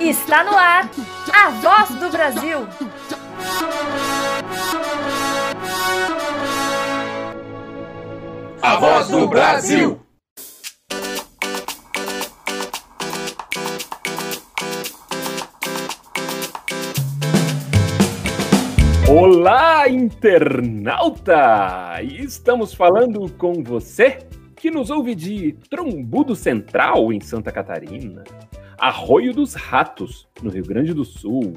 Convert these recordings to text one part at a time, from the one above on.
Está no ar a voz do Brasil. A voz do Brasil. Olá, internauta! Estamos falando com você que nos ouve de Trombudo Central, em Santa Catarina, Arroio dos Ratos, no Rio Grande do Sul,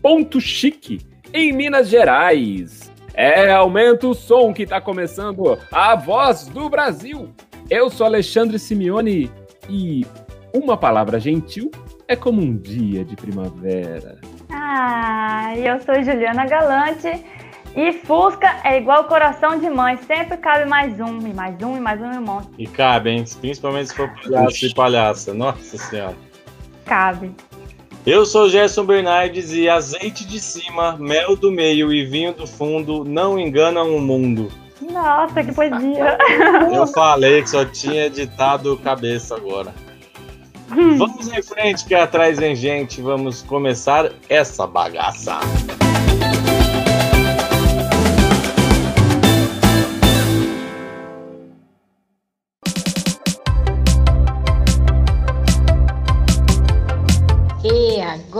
Ponto Chique, em Minas Gerais. É, aumenta o som que está começando a voz do Brasil. Eu sou Alexandre Simeone e uma palavra gentil é como um dia de primavera. Ah, eu sou Juliana Galante e Fusca é igual coração de mãe, sempre cabe mais um, e mais um, e mais um, e um monte. E cabe, hein? Principalmente se for palhaço e palhaça. Nossa Senhora. Cabe. Eu sou Gerson Bernardes e azeite de cima, mel do meio e vinho do fundo não enganam o mundo. Nossa, que poesia! Eu falei que só tinha ditado cabeça agora. Vamos em frente, que atrás vem gente. Vamos começar essa bagaça.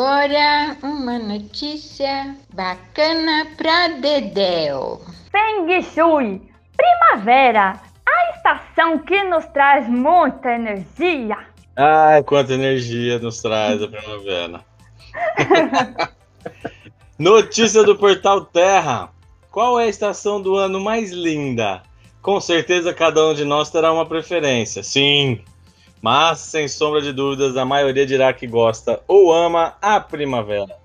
Agora uma notícia bacana pra Dedéu. Feng Shui, primavera, a estação que nos traz muita energia. Ai, quanta energia nos traz a primavera. Notícia do Portal Terra. Qual é a estação do ano mais linda? Com certeza cada um de nós terá uma preferência. Sim, mas sem sombra de dúvidas, a maioria dirá que gosta ou ama a primavera.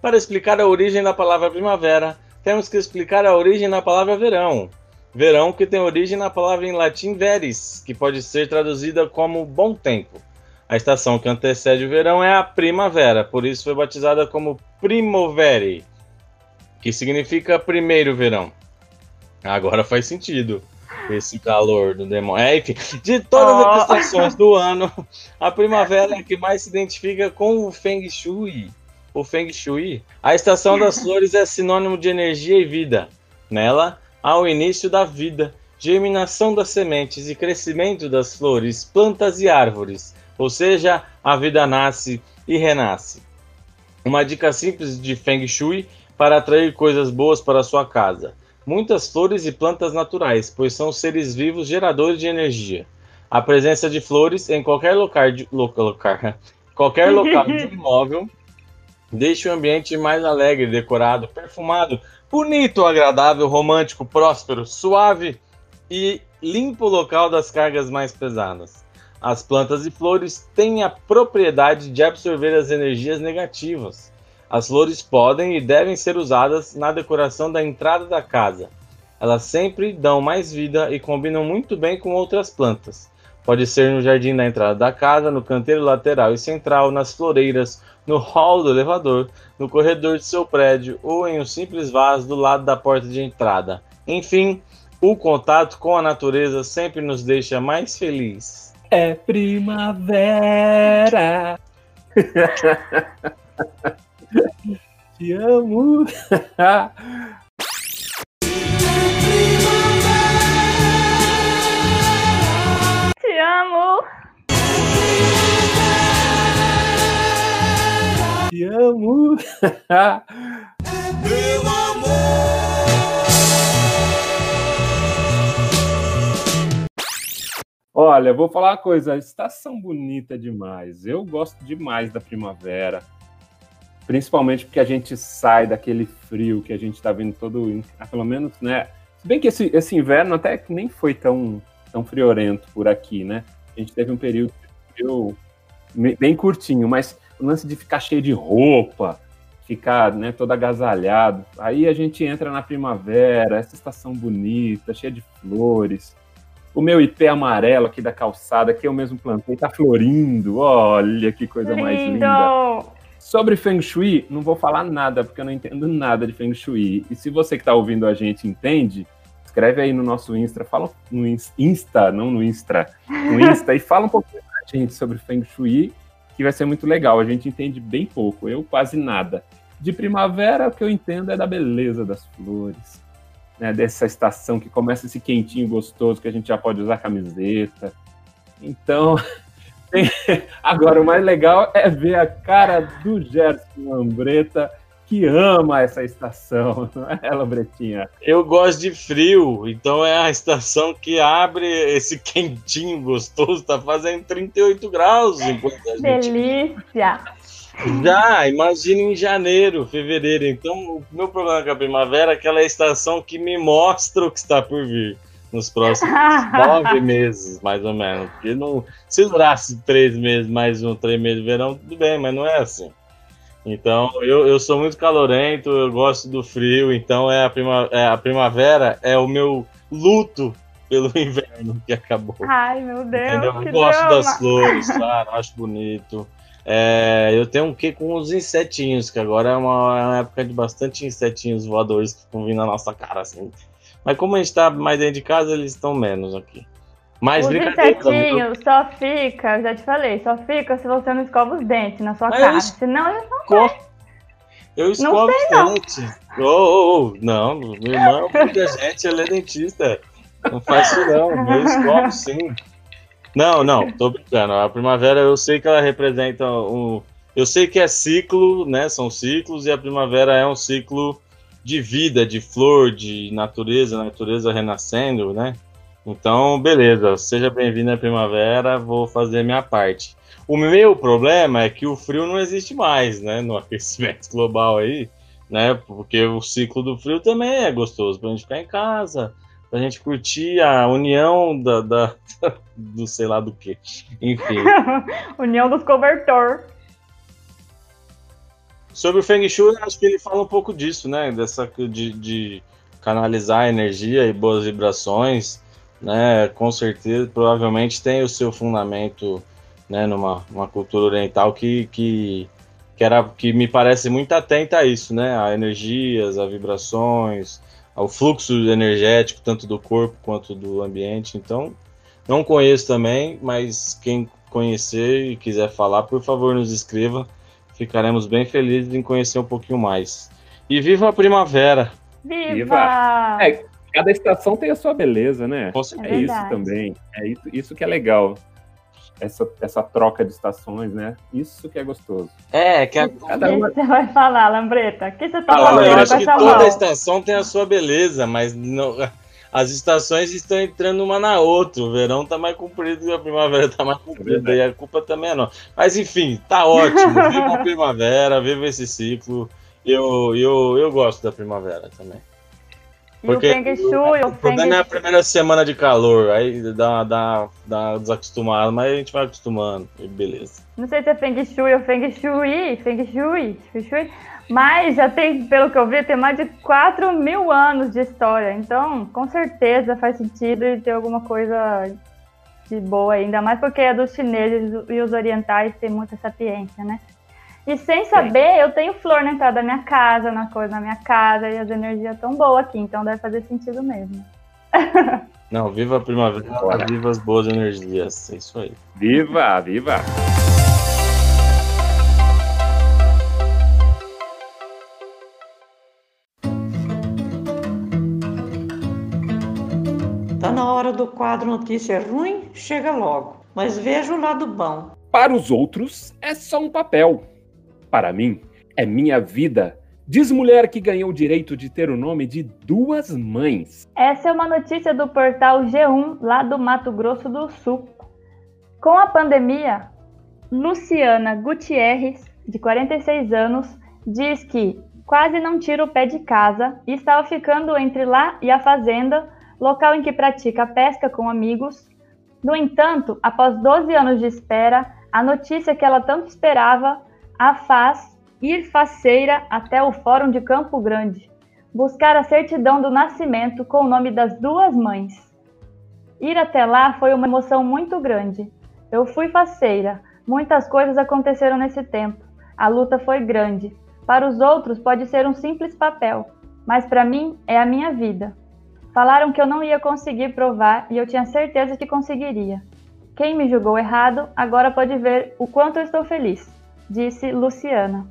Para explicar a origem da palavra primavera, temos que explicar a origem da palavra verão. Verão que tem origem na palavra em latim veris, que pode ser traduzida como bom tempo. A estação que antecede o verão é a primavera, por isso foi batizada como primovere, que significa primeiro verão. Agora faz sentido esse calor do demônio. É, enfim, de todas as estações do ano, a primavera é a que mais se identifica com o Feng Shui. O Feng Shui. A estação das flores é sinônimo de energia e vida. Nela, há o início da vida, germinação das sementes e crescimento das flores, plantas e árvores. Ou seja, a vida nasce e renasce. Uma dica simples de Feng Shui para atrair coisas boas para sua casa muitas flores e plantas naturais, pois são seres vivos geradores de energia. A presença de flores em qualquer local, de, local, local qualquer local de imóvel deixa o ambiente mais alegre, decorado, perfumado, bonito, agradável, romântico, próspero, suave e limpo o local das cargas mais pesadas. As plantas e flores têm a propriedade de absorver as energias negativas. As flores podem e devem ser usadas na decoração da entrada da casa. Elas sempre dão mais vida e combinam muito bem com outras plantas. Pode ser no jardim da entrada da casa, no canteiro lateral e central, nas floreiras, no hall do elevador, no corredor de seu prédio ou em um simples vaso do lado da porta de entrada. Enfim, o contato com a natureza sempre nos deixa mais felizes. É primavera. Te amo. Te amo. Te amo. Meu amor. Olha, vou falar uma coisa, estação bonita demais. Eu gosto demais da primavera. Principalmente porque a gente sai daquele frio que a gente está vendo todo, ah, pelo menos, né? Se bem que esse, esse inverno até que nem foi tão, tão friorento por aqui, né? A gente teve um período de frio bem curtinho, mas o lance de ficar cheio de roupa, ficar né, todo agasalhado, aí a gente entra na primavera, essa estação bonita, cheia de flores. O meu ipê amarelo aqui da calçada, que eu mesmo plantei, tá florindo. Olha que coisa mais linda. Sobre Feng Shui, não vou falar nada, porque eu não entendo nada de Feng Shui. E se você que está ouvindo a gente entende, Escreve aí no nosso Insta, fala no Insta, não no Insta, no Insta, e fala um pouquinho pra gente sobre Feng Shui, que vai ser muito legal. A gente entende bem pouco, eu quase nada. De primavera, o que eu entendo é da beleza das flores, né, dessa estação que começa esse quentinho gostoso, que a gente já pode usar camiseta. Então, agora o mais legal é ver a cara do Gerson Lambreta que ama essa estação, não é, ela, Bretinha? Eu gosto de frio, então é a estação que abre esse quentinho gostoso, tá fazendo 38 graus enquanto a gente... Delícia! Já, imagina em janeiro, fevereiro. Então, o meu problema com a primavera é que ela é a estação que me mostra o que está por vir nos próximos nove meses, mais ou menos. Porque não, se durasse três meses, mais um, três meses de verão, tudo bem, mas não é assim. Então, eu, eu sou muito calorento, eu gosto do frio, então é a, prima, é a primavera é o meu luto pelo inverno que acabou. Ai, meu Deus. Entendeu? Eu gosto drama. das flores, claro, acho bonito. É, eu tenho um quê com os insetinhos, que agora é uma, é uma, época de bastante insetinhos voadores que estão vindo na nossa cara, assim. Mas como a gente tá mais dentro de casa, eles estão menos aqui. Mas os insetinhos só fica, eu já te falei, só fica se você não escova os dentes na sua Mas cara. Senão eles não Co Eu escovo os dentes. Oh, oh, oh. Não, meu irmão, muita gente, ele é dentista. Não faz isso não, eu escovo sim. Não, não, tô brincando. A primavera eu sei que ela representa um. Eu sei que é ciclo, né? São ciclos, e a primavera é um ciclo de vida, de flor, de natureza, natureza renascendo, né? Então, beleza, seja bem-vindo à primavera, vou fazer minha parte. O meu problema é que o frio não existe mais, né, no aquecimento global aí, né, porque o ciclo do frio também é gostoso pra gente ficar em casa, pra gente curtir a união da, da do sei lá do que, enfim. união dos cobertor. Sobre o Feng Shui, acho que ele fala um pouco disso, né, dessa de, de canalizar energia e boas vibrações, né, com certeza, provavelmente tem o seu fundamento, né, numa uma cultura oriental que, que, que, era, que me parece muito atenta a isso, né, a energias, a vibrações, ao fluxo energético, tanto do corpo quanto do ambiente, então, não conheço também, mas quem conhecer e quiser falar, por favor, nos escreva, ficaremos bem felizes em conhecer um pouquinho mais. E viva a primavera! Viva! viva! É, cada estação tem a sua beleza, né? É, é isso também. É isso, isso que é legal. Essa, essa troca de estações, né? Isso que é gostoso. É, que a... cada uma... você vai falar, Lambreta? O que você tá ah, falando? Eu acho que toda mão? estação tem a sua beleza, mas não... as estações estão entrando uma na outra. O verão tá mais comprido e a primavera tá mais comprida. É e a culpa também é não. Mas enfim, tá ótimo. Viva a primavera, viva esse ciclo. Eu, eu, eu gosto da primavera também. Porque e o Feng Shui, o, o problema é a primeira semana de calor, aí dá, dá, dá desacostumado, mas a gente vai acostumando, e beleza. Não sei se é Feng Shui ou Feng Shui, Feng Shui, Feng Shui, mas já tem, pelo que eu vi, tem mais de 4 mil anos de história, então com certeza faz sentido e ter alguma coisa de boa, ainda mais porque é dos chineses e os orientais têm muita sapiência, né? E sem saber, eu tenho flor na entrada da minha casa, na coisa na minha casa, e as energias tão boas aqui, então deve fazer sentido mesmo. Não, viva a primavera, Bora. viva as boas energias, é isso aí. Viva, viva! Tá na hora do quadro Notícia Ruim, chega logo. Mas veja o lado bom. Para os outros, é só um papel para mim, é minha vida. Diz mulher que ganhou o direito de ter o nome de duas mães. Essa é uma notícia do portal G1, lá do Mato Grosso do Sul. Com a pandemia, Luciana Gutierrez, de 46 anos, diz que quase não tira o pé de casa e estava ficando entre lá e a fazenda, local em que pratica pesca com amigos. No entanto, após 12 anos de espera, a notícia que ela tanto esperava a faz ir faceira até o Fórum de Campo Grande, buscar a certidão do nascimento com o nome das duas mães. Ir até lá foi uma emoção muito grande. Eu fui faceira, muitas coisas aconteceram nesse tempo. A luta foi grande. Para os outros pode ser um simples papel, mas para mim é a minha vida. Falaram que eu não ia conseguir provar e eu tinha certeza que conseguiria. Quem me julgou errado agora pode ver o quanto eu estou feliz, disse Luciana.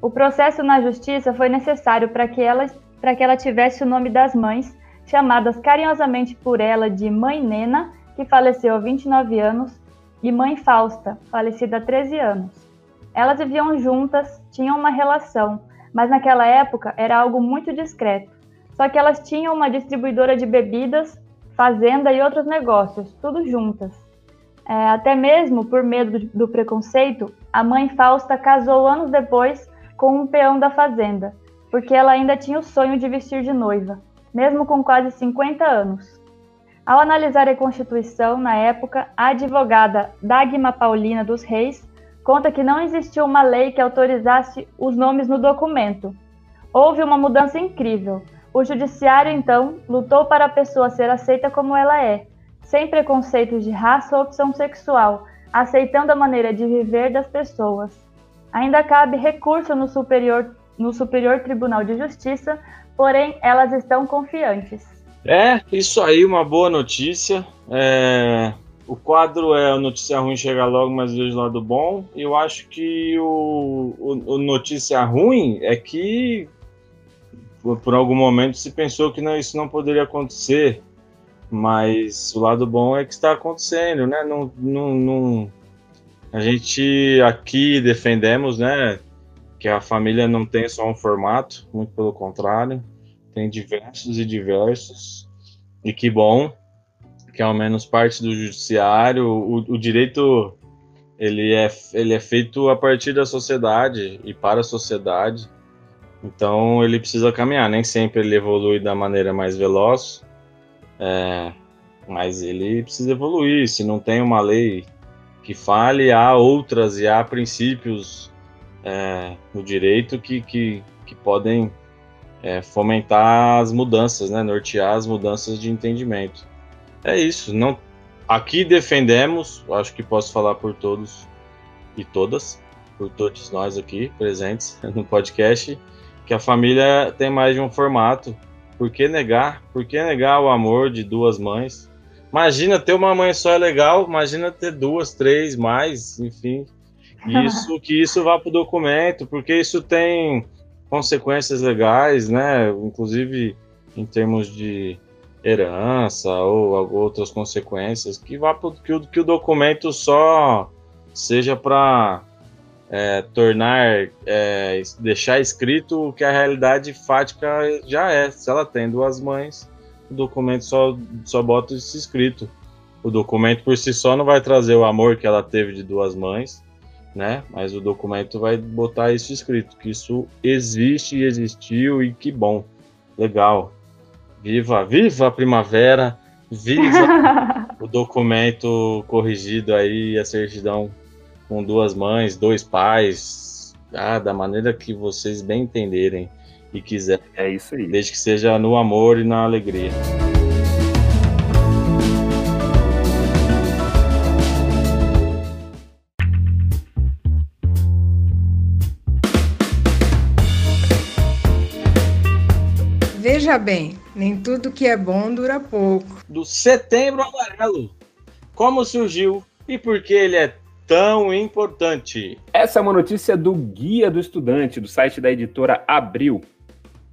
O processo na justiça foi necessário para que, ela, que ela tivesse o nome das mães, chamadas carinhosamente por ela de Mãe Nena, que faleceu há 29 anos, e Mãe Fausta, falecida há 13 anos. Elas viviam juntas, tinham uma relação, mas naquela época era algo muito discreto. Só que elas tinham uma distribuidora de bebidas, fazenda e outros negócios, tudo juntas. É, até mesmo por medo do preconceito, a mãe Fausta casou anos depois com um peão da fazenda, porque ela ainda tinha o sonho de vestir de noiva, mesmo com quase 50 anos. Ao analisar a Constituição, na época, a advogada Dagma Paulina dos Reis conta que não existiu uma lei que autorizasse os nomes no documento. Houve uma mudança incrível. O judiciário, então, lutou para a pessoa ser aceita como ela é, sem preconceitos de raça ou opção sexual, aceitando a maneira de viver das pessoas. Ainda cabe recurso no Superior, no Superior Tribunal de Justiça, porém elas estão confiantes. É, isso aí, uma boa notícia. É, o quadro é notícia ruim chega logo, mas vejo lado bom. Eu acho que o, o, o, notícia ruim é que por, por, algum momento se pensou que não, isso não poderia acontecer. Mas o lado bom é que está acontecendo, né? Não, não, não, a gente aqui defendemos, né? Que a família não tem só um formato, muito pelo contrário, tem diversos e diversos. E que bom que ao menos parte do judiciário, o, o direito ele é, ele é feito a partir da sociedade e para a sociedade. Então ele precisa caminhar. Nem sempre ele evolui da maneira mais veloz, é, mas ele precisa evoluir. Se não tem uma lei que fale, há outras e há princípios é, no direito que, que, que podem é, fomentar as mudanças, né, nortear as mudanças de entendimento. É isso. Não, aqui defendemos, acho que posso falar por todos e todas, por todos nós aqui presentes no podcast, que a família tem mais de um formato. Por que negar? Por que negar o amor de duas mães? Imagina ter uma mãe só é legal, imagina ter duas, três, mais, enfim. Isso que isso vá para o documento, porque isso tem consequências legais, né? Inclusive em termos de herança ou outras consequências, que vá pro, que, o, que o documento só seja para é, tornar, é, deixar escrito o que a realidade fática já é. Se ela tem duas mães, o documento só, só bota isso escrito. O documento por si só não vai trazer o amor que ela teve de duas mães, né? Mas o documento vai botar isso escrito, que isso existe e existiu e que bom, legal. Viva, viva a primavera, viva o documento corrigido aí, a certidão com duas mães, dois pais, ah, da maneira que vocês bem entenderem e quiserem. É isso aí. Desde que seja no amor e na alegria. Veja bem, nem tudo que é bom dura pouco. Do Setembro Amarelo. Como surgiu e por que ele é tão importante? Essa é uma notícia do Guia do Estudante, do site da editora Abril.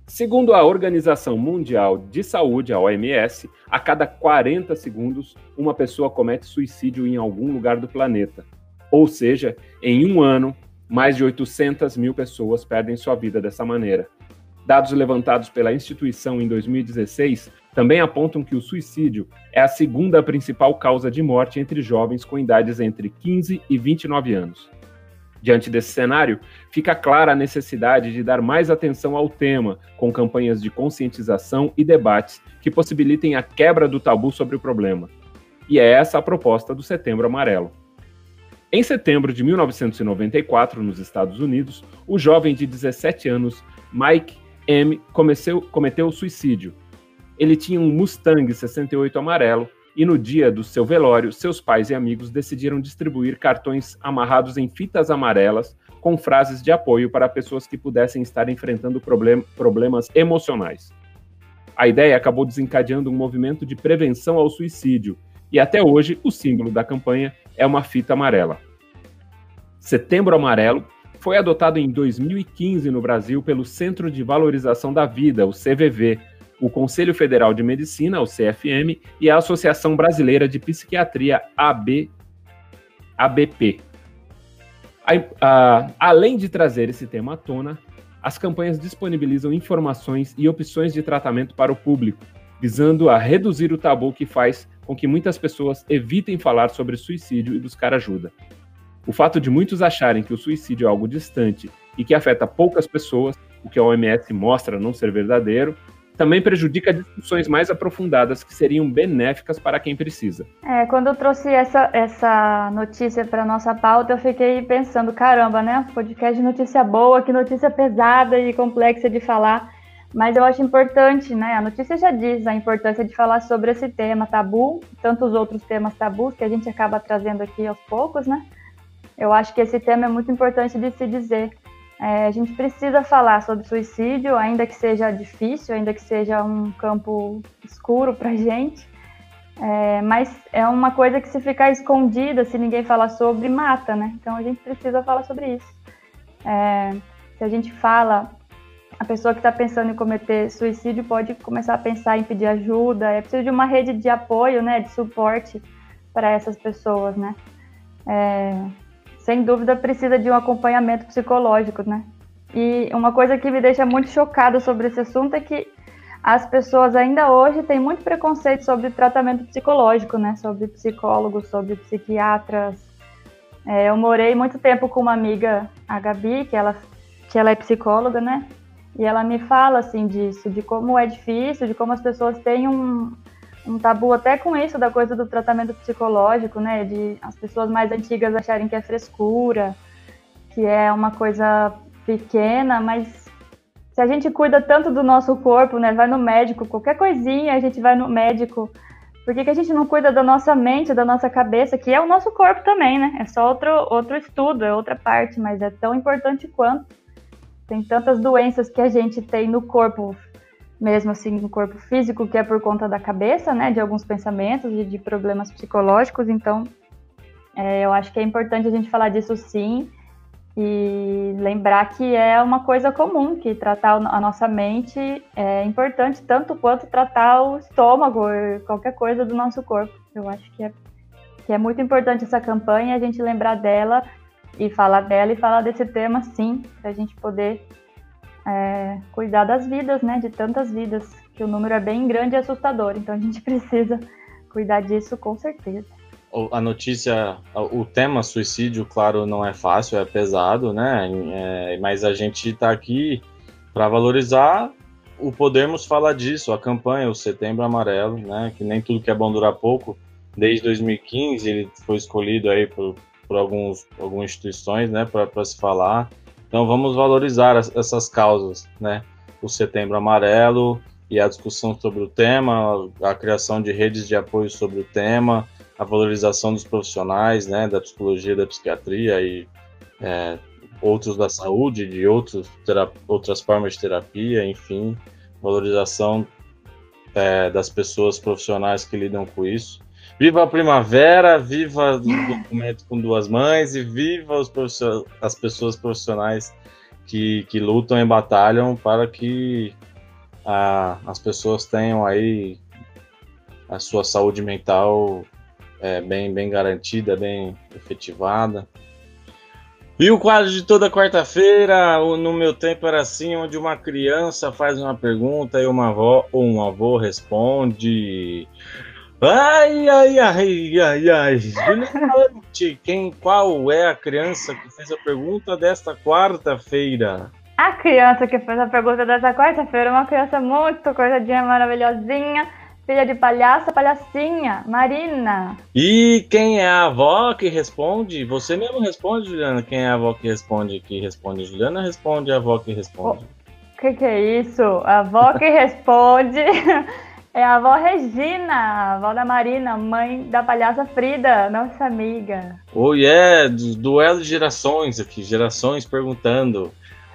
Segundo a Organização Mundial de Saúde, a OMS, a cada 40 segundos uma pessoa comete suicídio em algum lugar do planeta. Ou seja, em um ano, mais de 800 mil pessoas perdem sua vida dessa maneira. Dados levantados pela instituição em 2016 também apontam que o suicídio é a segunda principal causa de morte entre jovens com idades entre 15 e 29 anos. Diante desse cenário, fica clara a necessidade de dar mais atenção ao tema, com campanhas de conscientização e debates que possibilitem a quebra do tabu sobre o problema. E é essa a proposta do Setembro Amarelo. Em setembro de 1994, nos Estados Unidos, o jovem de 17 anos, Mike M comeceu, cometeu suicídio. Ele tinha um Mustang 68 amarelo e no dia do seu velório, seus pais e amigos decidiram distribuir cartões amarrados em fitas amarelas com frases de apoio para pessoas que pudessem estar enfrentando problem problemas emocionais. A ideia acabou desencadeando um movimento de prevenção ao suicídio, e até hoje o símbolo da campanha é uma fita amarela. Setembro Amarelo foi adotado em 2015 no Brasil pelo Centro de Valorização da Vida, o CVV, o Conselho Federal de Medicina, o CFM, e a Associação Brasileira de Psiquiatria, AB, ABP. A, a, além de trazer esse tema à tona, as campanhas disponibilizam informações e opções de tratamento para o público, visando a reduzir o tabu que faz com que muitas pessoas evitem falar sobre suicídio e buscar ajuda. O fato de muitos acharem que o suicídio é algo distante e que afeta poucas pessoas, o que a OMS mostra não ser verdadeiro, também prejudica discussões mais aprofundadas que seriam benéficas para quem precisa. É, quando eu trouxe essa, essa notícia para nossa pauta, eu fiquei pensando, caramba, né? Podcast de notícia boa, que notícia pesada e complexa de falar. Mas eu acho importante, né? A notícia já diz a importância de falar sobre esse tema tabu, tantos outros temas tabus que a gente acaba trazendo aqui aos poucos, né? Eu acho que esse tema é muito importante de se dizer. É, a gente precisa falar sobre suicídio, ainda que seja difícil, ainda que seja um campo escuro para gente. É, mas é uma coisa que se ficar escondida, se ninguém falar sobre, mata, né? Então a gente precisa falar sobre isso. É, se a gente fala, a pessoa que está pensando em cometer suicídio pode começar a pensar em pedir ajuda. É preciso de uma rede de apoio, né, de suporte para essas pessoas, né? É, sem dúvida precisa de um acompanhamento psicológico, né? E uma coisa que me deixa muito chocada sobre esse assunto é que as pessoas ainda hoje têm muito preconceito sobre tratamento psicológico, né? Sobre psicólogos, sobre psiquiatras. É, eu morei muito tempo com uma amiga, a Gabi, que ela, que ela é psicóloga, né? E ela me fala assim disso, de como é difícil, de como as pessoas têm um, um tabu até com isso da coisa do tratamento psicológico, né? De as pessoas mais antigas acharem que é frescura, que é uma coisa pequena, mas se a gente cuida tanto do nosso corpo, né? Vai no médico, qualquer coisinha a gente vai no médico. Por que, que a gente não cuida da nossa mente, da nossa cabeça, que é o nosso corpo também, né? É só outro, outro estudo, é outra parte, mas é tão importante quanto. Tem tantas doenças que a gente tem no corpo mesmo assim no corpo físico, que é por conta da cabeça, né, de alguns pensamentos e de problemas psicológicos. Então, é, eu acho que é importante a gente falar disso sim e lembrar que é uma coisa comum, que tratar a nossa mente é importante tanto quanto tratar o estômago, qualquer coisa do nosso corpo. Eu acho que é, que é muito importante essa campanha, a gente lembrar dela e falar dela e falar desse tema sim, para a gente poder é, cuidar das vidas, né? De tantas vidas, que o número é bem grande e assustador. Então a gente precisa cuidar disso com certeza. A notícia, o tema suicídio, claro, não é fácil, é pesado, né? É, mas a gente está aqui para valorizar o podermos falar disso, a campanha, o Setembro Amarelo, né? Que nem tudo que é bom dura pouco. Desde 2015 ele foi escolhido aí por, por alguns, algumas instituições, né? Para se falar. Então vamos valorizar essas causas, né? O Setembro Amarelo e a discussão sobre o tema, a criação de redes de apoio sobre o tema, a valorização dos profissionais, né, da psicologia, da psiquiatria e é, outros da saúde, de outros outras formas de terapia, enfim, valorização é, das pessoas profissionais que lidam com isso. Viva a primavera, viva o documento com duas mães e viva as pessoas profissionais que, que lutam e batalham para que a, as pessoas tenham aí a sua saúde mental é, bem, bem garantida, bem efetivada. E o quadro de toda quarta-feira, no meu tempo era assim, onde uma criança faz uma pergunta e uma avó um avô responde. Ai, ai, ai, ai, ai. Quem, qual é a criança que fez a pergunta desta quarta-feira? A criança que fez a pergunta desta quarta-feira é uma criança muito coisadinha, maravilhosinha, filha de palhaça, palhacinha, Marina. E quem é a avó que responde? Você mesmo responde, Juliana? Quem é a avó que responde? Que responde? Juliana responde, a avó que responde. O que, que é isso? A avó que responde. É a avó Regina, avó da Marina, mãe da palhaça Frida, nossa amiga. Oh, yeah, duelo de gerações aqui, gerações perguntando.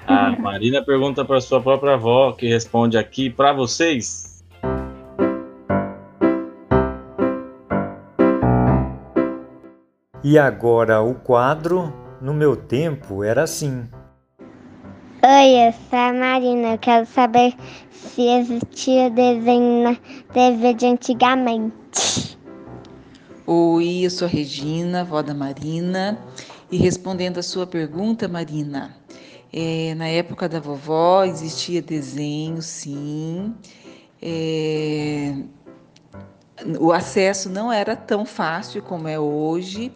A Marina pergunta para sua própria avó, que responde aqui para vocês. E agora o quadro, no meu tempo, era assim. Oi, eu sou a Marina. Eu quero saber se existia desenho na TV de antigamente. Oi, eu sou a Regina, vó da Marina. E respondendo a sua pergunta, Marina, é, na época da vovó existia desenho, sim. É, o acesso não era tão fácil como é hoje.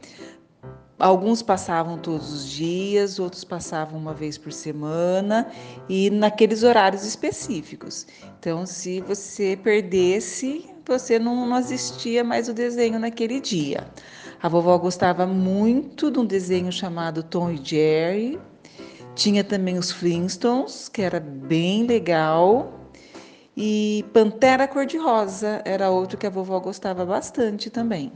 Alguns passavam todos os dias, outros passavam uma vez por semana e naqueles horários específicos. Então, se você perdesse, você não, não assistia mais o desenho naquele dia. A vovó gostava muito de um desenho chamado Tom e Jerry. Tinha também os Flintstones, que era bem legal. E Pantera Cor-de-Rosa era outro que a vovó gostava bastante também.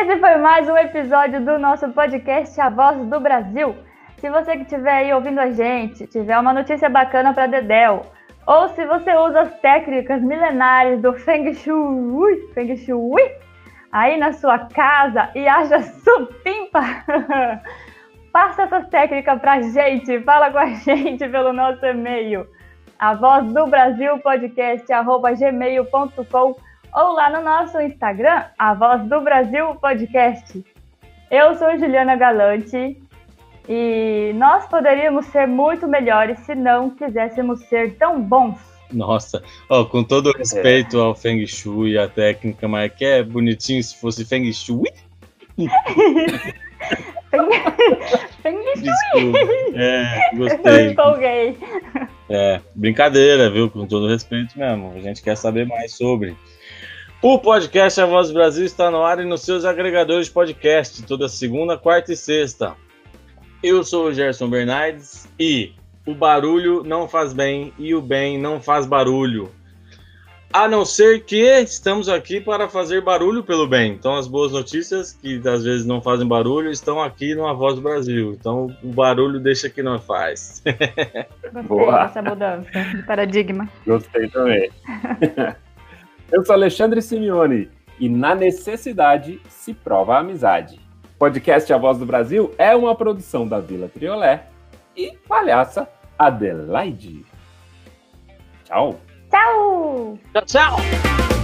Esse foi mais um episódio do nosso podcast A Voz do Brasil. Se você que estiver aí ouvindo a gente, tiver uma notícia bacana para Dedel, ou se você usa as técnicas milenares do Feng Shui, Feng Shui aí na sua casa e acha supimpa, Passa essas técnicas pra gente, fala com a gente pelo nosso e-mail, a voz do Brasil podcast, arroba ou lá no nosso Instagram, a voz do Brasil podcast. Eu sou Juliana Galante e nós poderíamos ser muito melhores se não quiséssemos ser tão bons. Nossa, oh, com todo respeito é. ao Feng Shui e a técnica, mas que é bonitinho se fosse Feng Shui? Desculpa. É, gostei. Eu empolguei. É, brincadeira, viu? Com todo respeito mesmo. A gente quer saber mais sobre. O podcast A Voz do Brasil está no ar e nos seus agregadores de podcast, toda segunda, quarta e sexta. Eu sou o Gerson Bernardes e o barulho não faz bem e o bem não faz barulho. A não ser que estamos aqui para fazer barulho pelo bem. Então, as boas notícias, que às vezes não fazem barulho, estão aqui no A Voz do Brasil. Então, o barulho deixa que não faz. Gostei Boa. dessa mudança de paradigma. Gostei também. Eu sou Alexandre Simeone e na necessidade se prova a amizade. O podcast A Voz do Brasil é uma produção da Vila Triolé e palhaça Adelaide. Tchau. Tchau! Tchau, tchau!